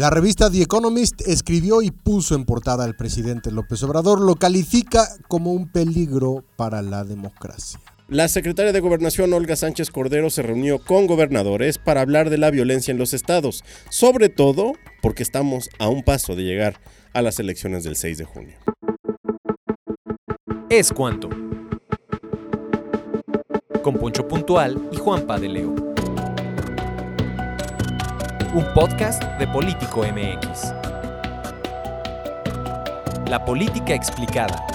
La revista The Economist escribió y puso en portada al presidente López Obrador, lo califica como un peligro para la democracia. La secretaria de Gobernación Olga Sánchez Cordero se reunió con gobernadores para hablar de la violencia en los estados, sobre todo porque estamos a un paso de llegar a las elecciones del 6 de junio. Es cuanto. Con Poncho Puntual y Juanpa de Leo. Un podcast de Político MX. La política explicada.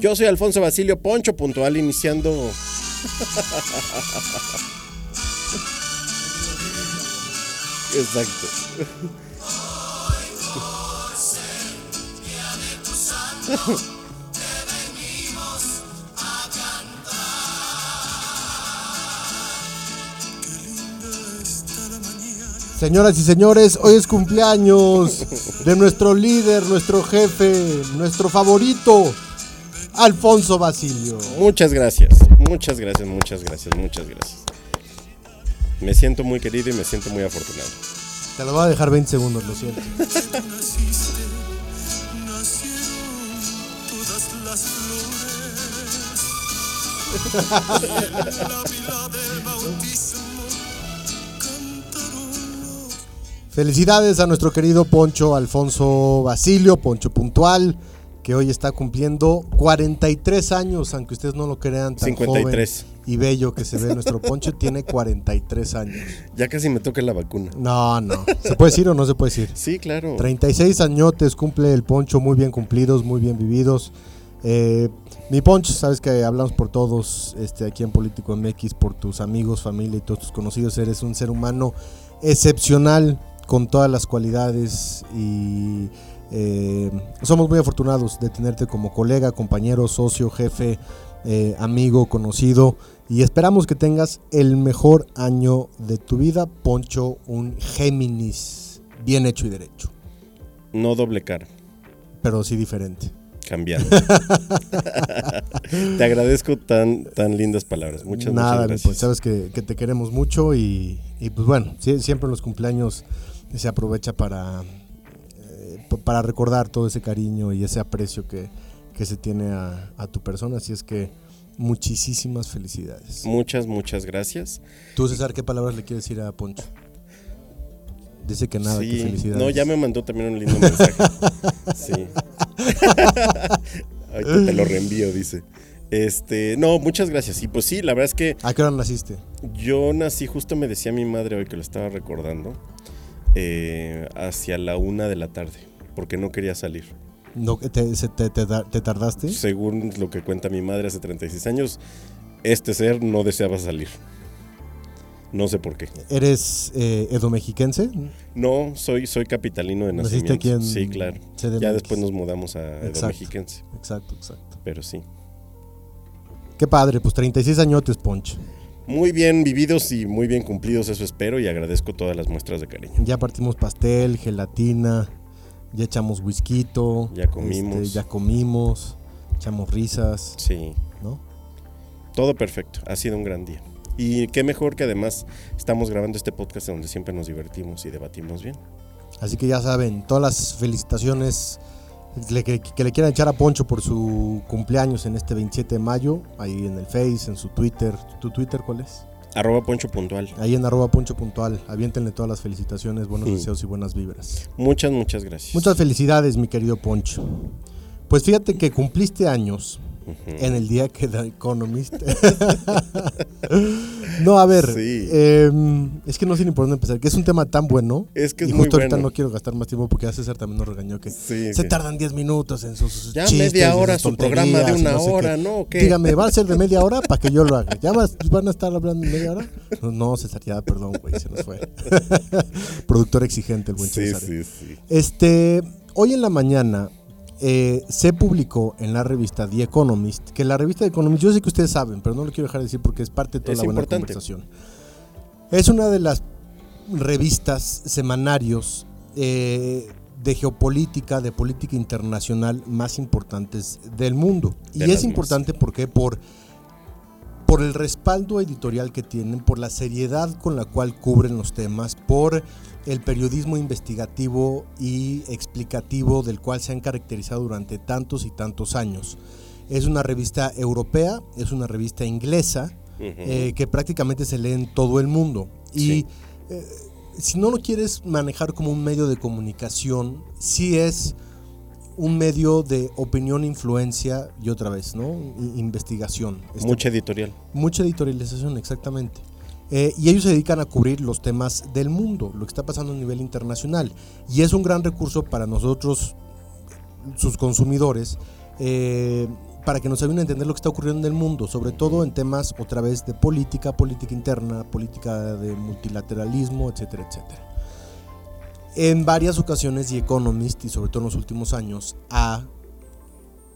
Yo soy Alfonso Basilio Poncho Puntual iniciando... Exacto. Señoras y señores, hoy es cumpleaños de nuestro líder, nuestro jefe, nuestro favorito, Alfonso Basilio. Muchas gracias, muchas gracias, muchas gracias, muchas gracias. Me siento muy querido y me siento muy afortunado. Te lo voy a dejar 20 segundos, lo siento. Felicidades a nuestro querido Poncho Alfonso Basilio, Poncho Puntual, que hoy está cumpliendo 43 años, aunque ustedes no lo crean tan 53. joven y bello que se ve nuestro Poncho, tiene 43 años. Ya casi me toca la vacuna. No, no. ¿Se puede decir o no se puede decir? Sí, claro. 36 añotes cumple el Poncho, muy bien cumplidos, muy bien vividos. Eh, mi Poncho, sabes que hablamos por todos este, aquí en Político MX, por tus amigos, familia y todos tus conocidos. Eres un ser humano excepcional, con todas las cualidades y eh, somos muy afortunados de tenerte como colega, compañero, socio, jefe, eh, amigo, conocido y esperamos que tengas el mejor año de tu vida, Poncho, un Géminis bien hecho y derecho, No doble cara, pero sí diferente. cambiando. te agradezco tan, tan lindas palabras. Muchas, Nada, muchas pues gracias. sabes que, que te queremos mucho y, y, pues bueno, sie- siempre en los cumpleaños se aprovecha para, eh, para recordar todo ese cariño y ese aprecio que, que se tiene a, a tu persona. Así es que muchísimas felicidades. Muchas, muchas gracias. Tú, César, ¿qué palabras le quieres decir a Poncho? Dice que nada, que felicidades. no, ya me mandó también un lindo mensaje. Sí. Ahorita te lo reenvío, dice. Este, no, muchas gracias. Y pues sí, la verdad es que ¿A qué hora naciste? yo nací, justo me decía mi madre hoy que lo estaba recordando, eh, hacia la una de la tarde, porque no quería salir. No, te, te- te da- te tardaste? Según lo que cuenta mi madre hace 36 años, este ser no deseaba salir. No sé por qué. ¿Eres eh, edomexiquense? No, soy, soy capitalino de nacimiento. aquí en Sí, claro. CDMX. Ya después nos mudamos a Exacto. Edo Mexiquense, Exacto, exacto. pero sí. Qué padre, pues 36 añotes, Poncho. Muy bien vividos y muy bien cumplidos, eso espero, y agradezco todas las muestras de cariño. Ya partimos pastel, gelatina, ya echamos whisky, Ya comimos. ya comimos, echamos risas, Sí, ¿no? todo perfecto, ha sido un gran día. Y qué mejor que además estamos grabando este podcast donde siempre nos divertimos y debatimos bien. Así que ya saben, todas las felicitaciones que, que le quieran echar a Poncho por su cumpleaños en este 27 de mayo, ahí en el Face, en su Twitter. ¿Tu Twitter cuál es? Arroba Poncho Puntual. Ahí en arroba Poncho Puntual. Aviéntenle todas las felicitaciones, buenos Sí. deseos y buenas vibras. Muchas, muchas gracias. Muchas felicidades, mi querido Poncho. Pues fíjate que cumpliste años En el día que The Economist No, a ver, Sí. em, es que no sé ni por dónde empezar, que es un tema tan bueno. Es que es y muy justo ahorita bueno. no quiero gastar más tiempo porque a César también nos regañó que Sí, se que- tardan 10 minutos en sus Ya chistes media hora su programa de una no sé hora, qué. ¿no? ¿O qué? Dígame, ¿va a ser de media hora para que yo lo haga? ¿Ya vas- van a estar hablando en media hora? No, no, César, ya, perdón, güey, se nos fue. Productor exigente, el buen Sí, César. sí, sí. Este, hoy en la mañana eh, se publicó en la revista The Economist, que la revista The Economist, yo sé que ustedes saben, pero no lo quiero dejar de decir porque es parte de toda Es la buena importante. conversación. Es una de las revistas semanarios eh, de geopolítica, de política internacional más importantes del mundo. De y es más. importante porque por por el respaldo editorial que tienen, por la seriedad con la cual cubren los temas, por el periodismo investigativo y explicativo del cual se han caracterizado durante tantos y tantos años. Es una revista europea, es una revista inglesa, eh, que prácticamente se lee en todo el mundo. Y Sí. eh, si no lo quieres manejar como un medio de comunicación, sí es un medio de opinión, influencia y otra vez, ¿no? Investigación. Este, Mucha editorial. Mucha editorialización, exactamente. Eh, y ellos se dedican a cubrir los temas del mundo, lo que está pasando a nivel internacional. Y es un gran recurso para nosotros, sus consumidores, eh, para que nos ayuden a entender lo que está ocurriendo en el mundo, sobre todo en temas otra vez de política, política interna, política de multilateralismo, etcétera, etcétera. En varias ocasiones The Economist, y sobre todo en los últimos años, ha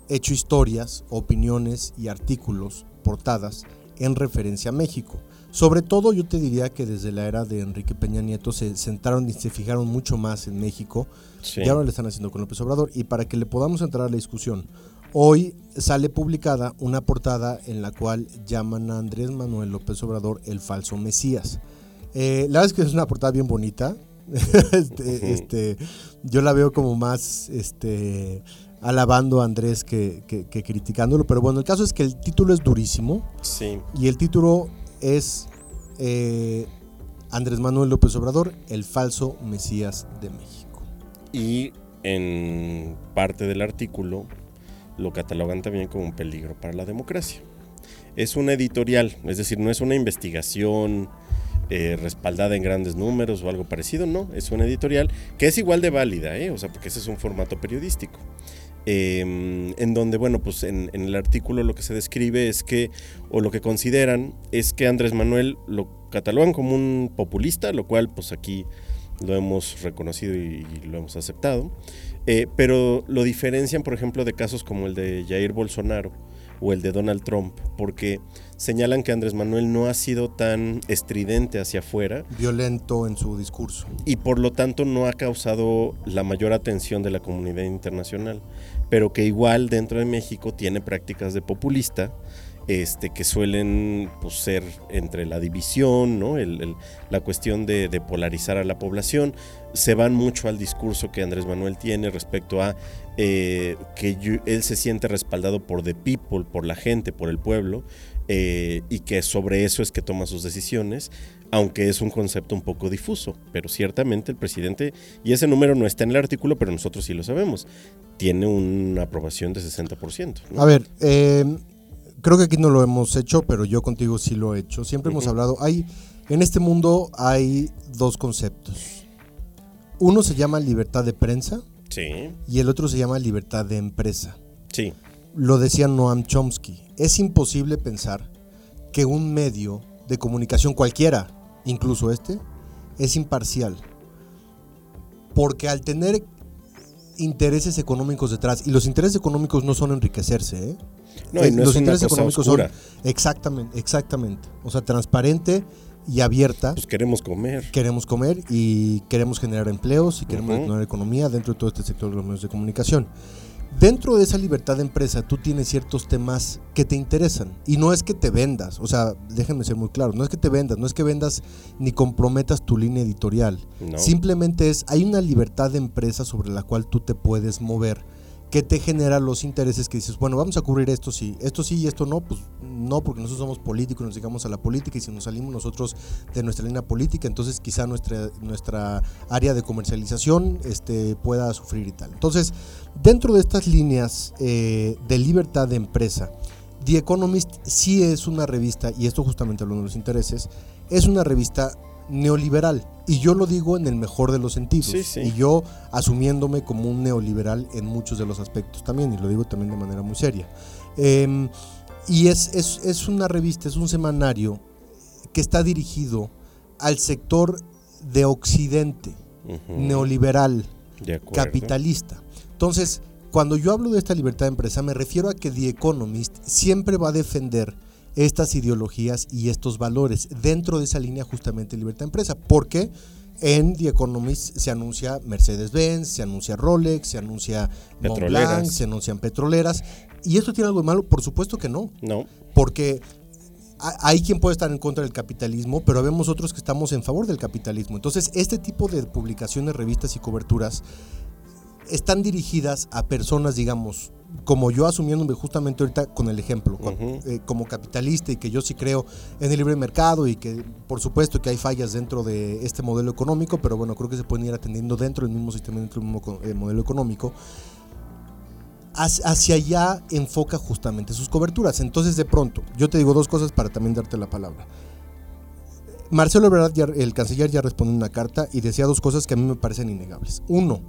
hecho historias, opiniones y artículos, portadas, en referencia a México. Sobre todo yo te diría que desde la era de Enrique Peña Nieto se centraron y se fijaron mucho más en México Sí. y ahora lo están haciendo con López Obrador. Y para que le podamos entrar a la discusión, hoy sale publicada una portada en la cual llaman a Andrés Manuel López Obrador el falso Mesías. Eh, la verdad es que es una portada bien bonita. este, este, yo la veo como más este, alabando a Andrés que, que- que criticándolo. Pero bueno, el caso es que el título es durísimo. Sí. Y el título es eh, Andrés Manuel López Obrador, el falso Mesías de México. Y en parte del artículo lo catalogan también como un peligro para la democracia. Es una editorial, es decir, no es una investigación eh, respaldada en grandes números o algo parecido, no, es una editorial que es igual de válida, ¿eh? o sea, porque ese es un formato periodístico. Eh, en donde, bueno, pues en, el artículo lo que se describe es que, o lo que consideran, es que Andrés Manuel lo catalogan como un populista, lo cual pues aquí lo hemos reconocido y, y lo hemos aceptado, eh, pero lo diferencian, por ejemplo, de casos como el de Jair Bolsonaro o el de Donald Trump, porque señalan que Andrés Manuel no ha sido tan estridente hacia afuera Violento en su discurso. y por lo tanto no ha causado la mayor atención de la comunidad internacional, pero que igual dentro de México tiene prácticas de populista. Este, que suelen pues, ser entre la división, ¿no? El- la cuestión de, polarizar a la población, se van mucho al discurso que Andrés Manuel tiene respecto a eh, que él se siente respaldado por the people, por la gente, por el pueblo, eh, y que sobre eso es que toma sus decisiones, aunque es un concepto un poco difuso, pero ciertamente el presidente, y ese número no está en el artículo, pero nosotros sí lo sabemos, tiene una aprobación de 60%. ¿no? A ver, eh, creo que aquí no lo hemos hecho, pero yo contigo sí lo he hecho. Siempre hemos hablado, hay, en este mundo hay dos conceptos. Uno se llama libertad de prensa Sí, y el otro se llama libertad de empresa. sí, Lo decía Noam Chomsky. Es imposible pensar que un medio de comunicación cualquiera, incluso este, es imparcial. Porque al tener intereses económicos detrás, y los intereses económicos no son enriquecerse, ¿eh? No, y Eh, no es una cosa oscura, son exactamente, exactamente. O sea, transparente y abierta. pues queremos comer. Queremos comer y queremos generar empleos y queremos generar economía dentro de todo este sector de los medios de comunicación. Dentro de esa libertad de empresa, tú tienes ciertos temas que te interesan. Y no es que te vendas, o sea, déjenme ser muy claro, no es que te vendas, no es que vendas ni comprometas tu línea editorial. No. Simplemente es, hay una libertad de empresa sobre la cual tú te puedes mover que te genera los intereses que dices, bueno, vamos a cubrir esto sí, esto sí y esto no, pues no, porque nosotros somos políticos, nos dedicamos a la política y si nos salimos nosotros de nuestra línea política, entonces quizá nuestra, nuestra área de comercialización este, pueda sufrir y tal. Entonces, dentro de estas líneas eh, de libertad de empresa, The Economist sí es una revista, y esto justamente hablando de los intereses, es una revista neoliberal. Y yo lo digo en el mejor de los sentidos. Sí, sí. Y yo asumiéndome como un neoliberal en muchos de los aspectos también, y lo digo también de manera muy seria. Em, y es, es, es una revista, es un semanario que está dirigido al sector de Occidente, neoliberal, De capitalista. Entonces, cuando yo hablo de esta libertad de empresa, me refiero a que The Economist siempre va a defender estas ideologías y estos valores dentro de esa línea justamente libertad de empresa. Porque en The Economist se anuncia Mercedes-Benz, se anuncia Rolex, se anuncia Montblanc, Petroleras. se anuncian petroleras. ¿Y esto tiene algo de malo? Por supuesto que no No, porque ha- hay quien puede estar en contra del capitalismo, pero vemos otros que estamos en favor del capitalismo. Entonces, este tipo de publicaciones, revistas y coberturas están dirigidas a personas, digamos, como yo asumiéndome justamente ahorita con el ejemplo, con- Ujú. eh, como capitalista y que yo sí creo en el libre mercado y que por supuesto que hay fallas dentro de este modelo económico, pero bueno, creo que se pueden ir atendiendo dentro del mismo sistema, dentro del mismo eh, modelo económico hacia allá enfoca justamente sus coberturas. Entonces, de pronto, yo te digo dos cosas para también darte la palabra. Marcelo Ebrard, el canciller, ya respondió una carta y decía dos cosas que a mí me parecen innegables. Uno,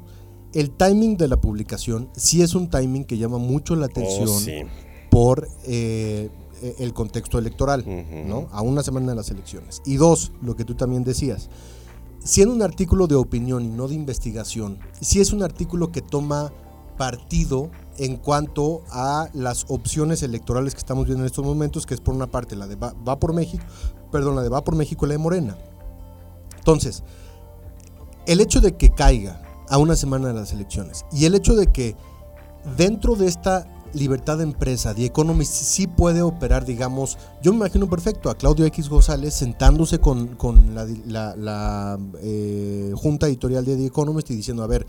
el timing de la publicación sí es un timing que llama mucho la atención Oh, sí. por eh, eh, el contexto electoral. ¿no? A una semana de las elecciones. Y dos, lo que tú también decías, siendo un artículo de opinión y no de investigación, sí es un artículo que toma partido en cuanto a las opciones electorales que estamos viendo en estos momentos, que es por una parte la de Va, Va por México, perdón, la de Va por México y la de Morena. Entonces, el hecho de que caiga a una semana de las elecciones y el hecho de que dentro de esta libertad de empresa, The Economist sí puede operar, digamos, yo me imagino perfecto a Claudio X González sentándose con, con la, la- la, eh, junta editorial de The Economist y diciendo, a ver,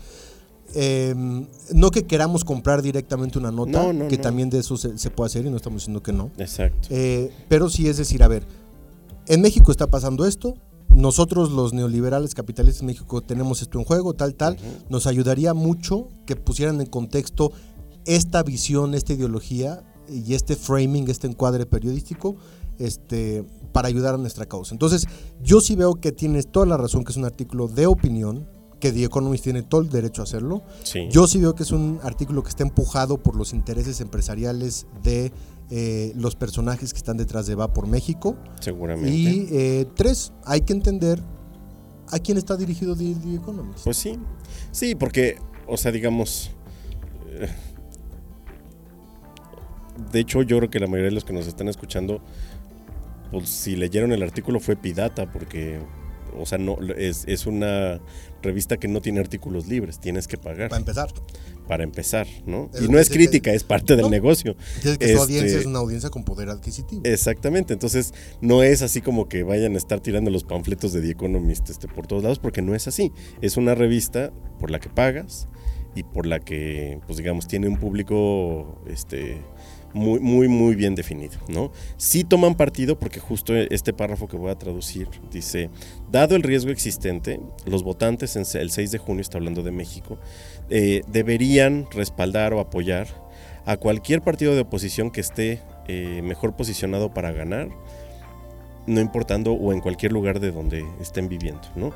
eh, no que queramos comprar directamente una nota, No, no, que no. también de eso se, se puede hacer y no estamos diciendo que no, Exacto. eh, pero sí es decir, a ver, en México está pasando esto, nosotros los neoliberales capitalistas en México tenemos esto en juego, tal, tal, nos ayudaría mucho que pusieran en contexto esta visión, esta ideología y este framing, este encuadre periodístico, este, para ayudar a nuestra causa. Entonces, yo sí veo que tienes toda la razón, que es un artículo de opinión, que The Economist tiene todo el derecho a hacerlo. Sí. Yo sí veo que es un artículo que está empujado por los intereses empresariales de eh, los personajes que están detrás de Va por México. seguramente. Y eh, tres, hay que entender a quién está dirigido The, The Economist. Pues sí, sí, porque, o sea, digamos, eh, de hecho yo creo que la mayoría de los que nos están escuchando, pues si leyeron el artículo fue Pidata, porque, o sea, no es, es una revista que no tiene artículos libres, tienes que pagar para empezar. para empezar, ¿no? Es Y no es que- crítica, es parte del No. negocio. Dice que Este- su audiencia es una audiencia con poder adquisitivo. Exactamente, entonces no es así como que vayan a estar tirando los panfletos de The Economist este, por todos lados, porque no es así. Es una revista por la que pagas y por la que, pues digamos, tiene un público este, muy, muy, muy bien definido, ¿no? Sí toman partido porque justo este párrafo que voy a traducir dice, dado el riesgo existente, los votantes en el 6 de junio, está hablando de México, eh, deberían respaldar o apoyar a cualquier partido de oposición que esté eh, mejor posicionado para ganar, no importando o en cualquier lugar de donde estén viviendo, ¿no?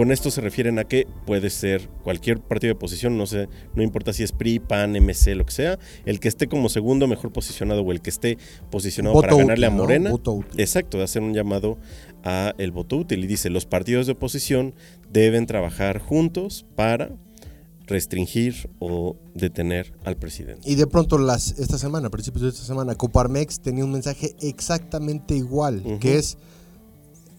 Con esto se refieren a que puede ser cualquier partido de oposición, no sé, no importa si es PRI, PAN, MC, lo que sea, el que esté como segundo mejor posicionado o el que esté posicionado para ganarle a útil, ¿no? Morena. Voto útil. Exacto, de hacer un llamado a el voto útil y dice, los partidos de oposición deben trabajar juntos para restringir o detener al presidente. Y de pronto las esta semana, a principios de esta semana, Coparmex tenía un mensaje exactamente igual, que es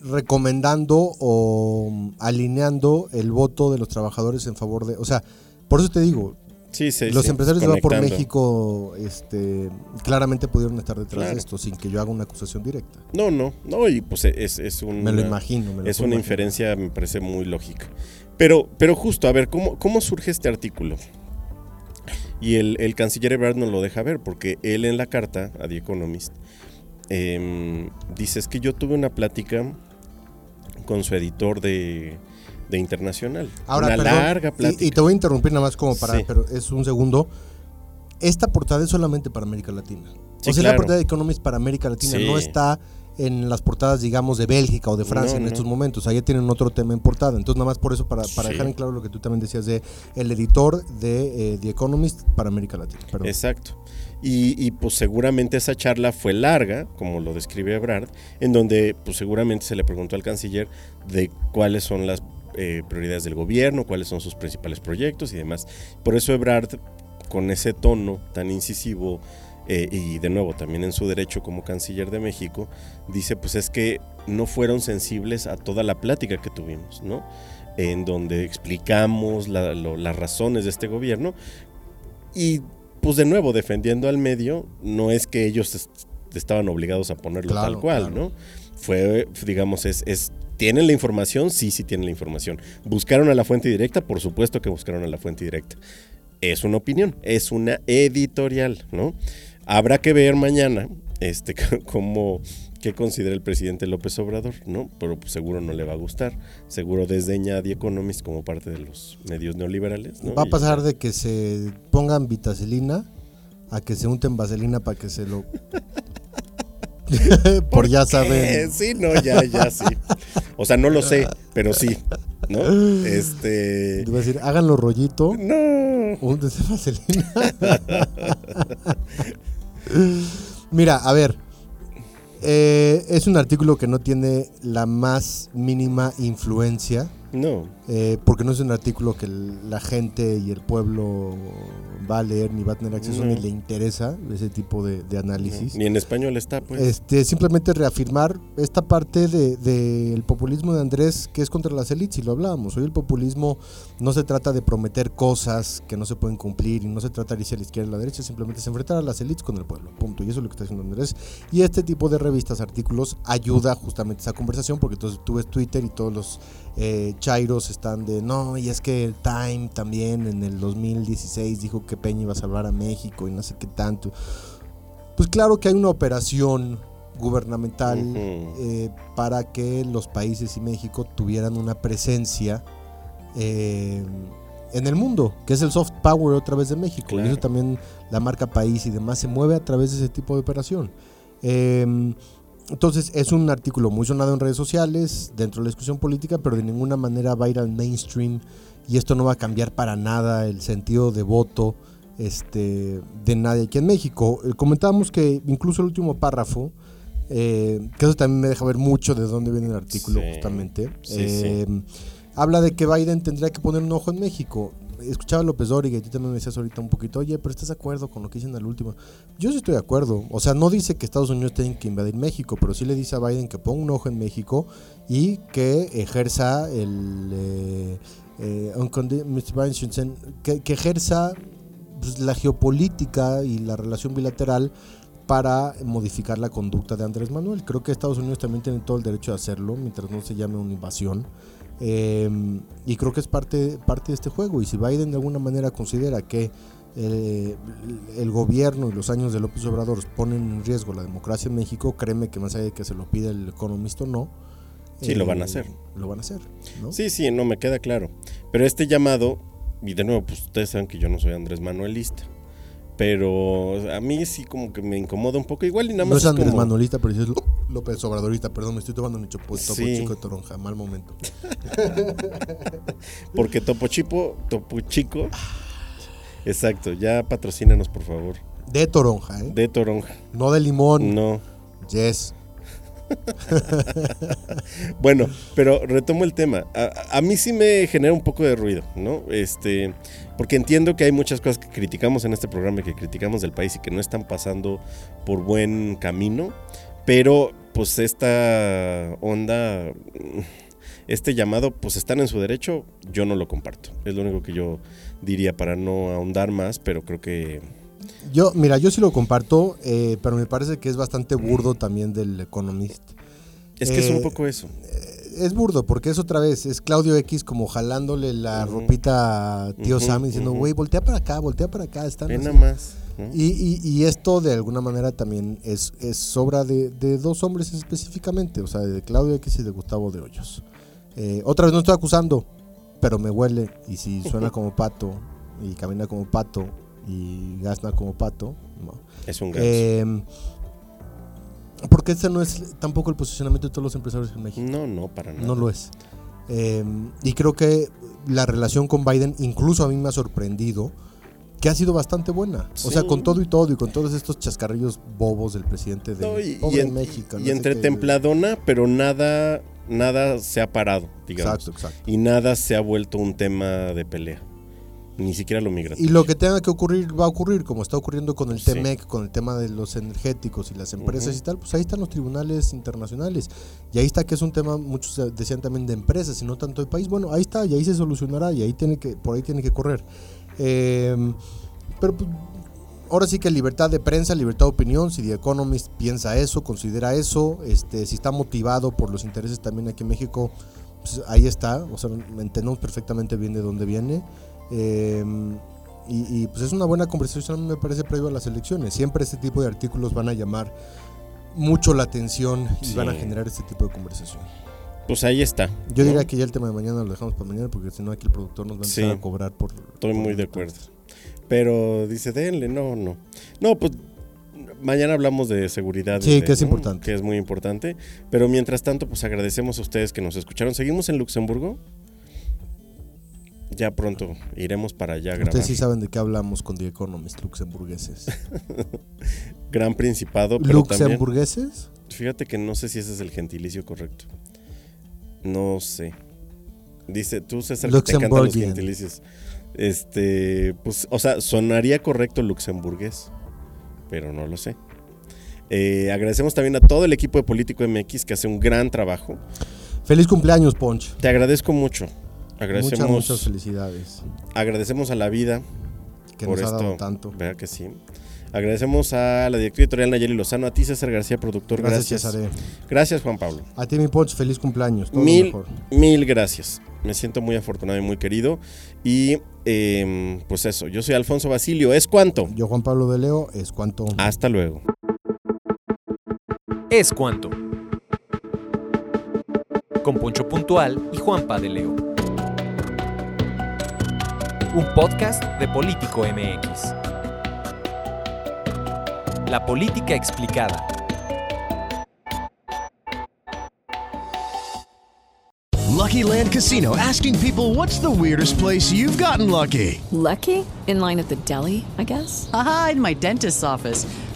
recomendando o alineando el voto de los trabajadores en favor de, o sea, por eso te digo, Sí, sí, los sí, empresarios de Va por. México, este, claramente pudieron estar detrás Claro. de esto sin que yo haga una acusación directa. No, no, no, y pues es, es un... Me lo imagino. Me lo Es una imaginar. inferencia, me parece muy lógica. Pero, pero justo, a ver, ¿cómo, cómo surge este artículo? Y el, el canciller Ebrard nos lo deja ver, porque él en la carta a The Economist em, dice, es que yo tuve una plática con su editor de, de Internacional. Ahora, una perdón, larga y- plática. Y, te voy a interrumpir nada más como para, Sí. pero es un segundo. Esta portada es solamente para América Latina. o sea, claro. la portada de Economist para América Latina Sí. no está en las portadas, digamos, de Bélgica o de Francia No, en no. estos momentos. Allá tienen otro tema en portada. Entonces, nada más por eso, para, para Sí. dejar en claro lo que tú también decías de el editor de eh, The Economist para América Latina. Perdón. Exacto. Y, y, pues seguramente esa charla fue larga, como lo describe Ebrard, en donde pues seguramente se le preguntó al canciller de cuáles son las eh, prioridades del gobierno, cuáles son sus principales proyectos y demás. Por eso Ebrard, con ese tono tan incisivo, eh, y de nuevo también en su derecho como canciller de México, dice pues es que no fueron sensibles a toda la plática que tuvimos, ¿no? En donde explicamos las razones de este gobierno y pues de nuevo defendiendo al medio, no es que ellos est- estaban obligados a ponerlo Claro, tal cual, claro. ¿no? Fue, digamos, es, es ¿Tienen la información? Sí, sí tienen la información. ¿Buscaron a la fuente directa? Por supuesto que buscaron a la fuente directa. Es una opinión, es una editorial, ¿no? Habrá que ver mañana este, cómo, qué considera el presidente López Obrador, ¿no? Pero pues, seguro no le va a gustar. Seguro desdeña a The Economist como parte de los medios neoliberales, ¿no? Va a pasar de que se pongan vitacilina a que se unten vaselina para que se lo. Por ya saben. sí, no, ya, ya, sí. O sea, no lo sé, pero sí, ¿no? Este... Te iba a decir, háganlo rollito. No. Úntense vaselina. Mira, a ver. eh, es un artículo que no tiene la más mínima influencia. No. eh, porque no es un artículo que la gente y el pueblo va a leer ni va a tener acceso No. ni le interesa ese tipo de, de análisis. Ni en español está, pues. Este, simplemente reafirmar esta parte del de, del populismo de Andrés que es contra las élites y lo hablábamos. Hoy el populismo no se trata de prometer cosas que no se pueden cumplir y no se trata de irse a la izquierda o a la derecha, simplemente es enfrentar a las élites con el pueblo. Punto. Y eso es lo que está haciendo Andrés. Y este tipo de revistas, artículos, ayuda justamente a esa conversación porque entonces tú ves Twitter y todos los eh, chairos están de no, y es que el Time también en el 2016 dijo que Peña iba a salvar a México y no sé qué tanto. Pues claro que hay una operación gubernamental Ujú. eh, para que los países y México tuvieran una presencia eh, en el mundo, que es el soft power otra vez de México. Claro. Y eso también la marca país y demás se mueve a través de ese tipo de operación. Eh, entonces es un artículo muy sonado en redes sociales, dentro de la discusión política, pero de ninguna manera va a ir al mainstream y esto no va a cambiar para nada el sentido de voto este, de nadie aquí en México. Eh, comentábamos que incluso el último párrafo, eh, que eso también me deja ver mucho de dónde viene el artículo Sí, justamente, sí, eh, habla de que Biden tendría que poner un ojo en México. Escuchaba a López Dóriga y tú también me decías ahorita un poquito, oye, pero ¿estás de acuerdo con lo que dicen al último? Yo sí estoy de acuerdo. O sea, no dice que Estados Unidos tienen que invadir México, pero sí le dice a Biden que ponga un ojo en México y que ejerza el... eh, eh, que, que ejerza pues, la geopolítica y la relación bilateral para modificar la conducta de Andrés Manuel. Creo que Estados Unidos también tiene todo el derecho de hacerlo mientras no se llame una invasión. Eh, y creo que es parte, parte de este juego. Y si Biden de alguna manera considera que eh, el gobierno y los años de López Obrador ponen en riesgo la democracia en México, créeme que más allá de que se lo pida el economista o no, Sí, lo van a hacer. Lo van a hacer. ¿no? Sí, sí, no me queda claro. Pero este llamado, y de nuevo, pues ustedes saben que yo no soy Andrés Manuelista. Pero a mí sí como que me incomoda un poco. Igual y nada más. no es Andrés como- pero es Ló- López Obradorista. Perdón, me estoy tomando mi chopo, topo Sí. chico de toronja. Mal momento. Porque Topo Chipo, Topo Chico. Exacto, ya patrocínanos por favor. De toronja, ¿eh? De Toronja. No de limón. No. Yes. Bueno, pero retomo el tema. A, mí sí me genera un poco de ruido, ¿no? Este, porque entiendo que hay muchas cosas que criticamos en este programa y que criticamos del país y que no están pasando por buen camino, pero pues esta onda, este llamado, pues están en su derecho, yo no lo comparto. Es lo único que yo diría para no ahondar más, pero creo que... Yo, mira, yo sí lo comparto, eh, pero me parece que es bastante burdo también del Economist. Es que es un Eh, poco eso. Es burdo, porque es otra vez, es Claudio X como jalándole la ropita a tío Ujú, Sam y diciendo, güey, voltea para acá, voltea para acá, están Ve así". nada más. Y, y- y esto de alguna manera también es, es obra de, de dos hombres específicamente, o sea, de Claudio X y de Gustavo de Hoyos. Eh, otra vez no estoy acusando, pero me huele, y si suena como pato y camina como pato y gazna como pato. ¿no? Es un. Eh, porque ese no es tampoco el posicionamiento de todos los empresarios en México. no, no, para nada. No lo es. Eh, y creo que la relación con Biden, incluso a mí me ha sorprendido, que ha sido bastante buena. O sea, con todo y todo, y con todos estos chascarrillos bobos del presidente de No, y, pobre y en- México. y no entre templadona, pero nada, nada se ha parado, digamos. Exacto, exacto. Y nada se ha vuelto un tema de pelea. Ni siquiera lo migratorio. Y lo que tenga que ocurrir va a ocurrir, como está ocurriendo con el Sí. TEMEC, con el tema de los energéticos y las empresas Ujú. y tal, pues ahí están los tribunales internacionales. Y ahí está que es un tema, muchos de- decían también de empresas y no tanto de país. Bueno, ahí está y ahí se solucionará y ahí tiene que, por ahí tiene que correr. Eh, pero pues, ahora sí que libertad de prensa, libertad de opinión, si The Economist piensa eso, considera eso, este, si está motivado por los intereses también aquí en México, pues ahí está, o sea, entendemos perfectamente bien de dónde viene. Eh, y, y, pues es una buena conversación, me parece, previo a las elecciones. Siempre este tipo de artículos van a llamar mucho la atención y Sí. van a generar este tipo de conversación. Pues ahí está. Yo ¿no? diría que ya el tema de mañana lo dejamos para mañana porque si no aquí el productor nos va a empezar Sí. a cobrar por... Estoy muy de acuerdo. Pero dice, denle, no, no. No, pues mañana hablamos de seguridad. Sí, que es ¿no? importante. Que es muy importante. Pero mientras tanto, pues agradecemos a ustedes que nos escucharon. ¿Seguimos en Luxemburgo? Ya pronto iremos para allá a grabar. Ustedes sí saben de qué hablamos con The Economist, luxemburgueses. Gran Principado, pero también... ¿Luxemburgueses? Fíjate que no sé si ese es el gentilicio correcto. No sé. Dice, tú César, que te encantan los gentilicios. Este, pues, o sea, sonaría correcto luxemburgués, pero no lo sé. Eh, agradecemos también a todo el equipo de Político MX que hace un gran trabajo. Feliz cumpleaños, Ponch. Te agradezco mucho. Muchas, Agradecemos, muchas felicidades. agradecemos a la vida Que por nos ha esto. dado tanto. ¿Verdad que sí? Agradecemos a la directora editorial Nayeli Lozano, a ti César García, productor. Gracias, Gracias. Cesare. Gracias, Juan Pablo. A ti, mi Ponch, feliz cumpleaños. Todo lo Mil, mejor. mil gracias. Me siento muy afortunado y muy querido. Y eh, pues eso, yo soy Alfonso Basilio. ¿Es cuánto? Yo, Juan Pablo de Leo, es cuanto. Hasta luego. Es cuanto. Con Poncho Puntual y Juanpa de Leo. Un podcast de Político MX. La política explicada. Lucky Land Casino asking people what's the weirdest place you've gotten lucky? Lucky? In line at the deli, I guess? Aha, in my dentist's office.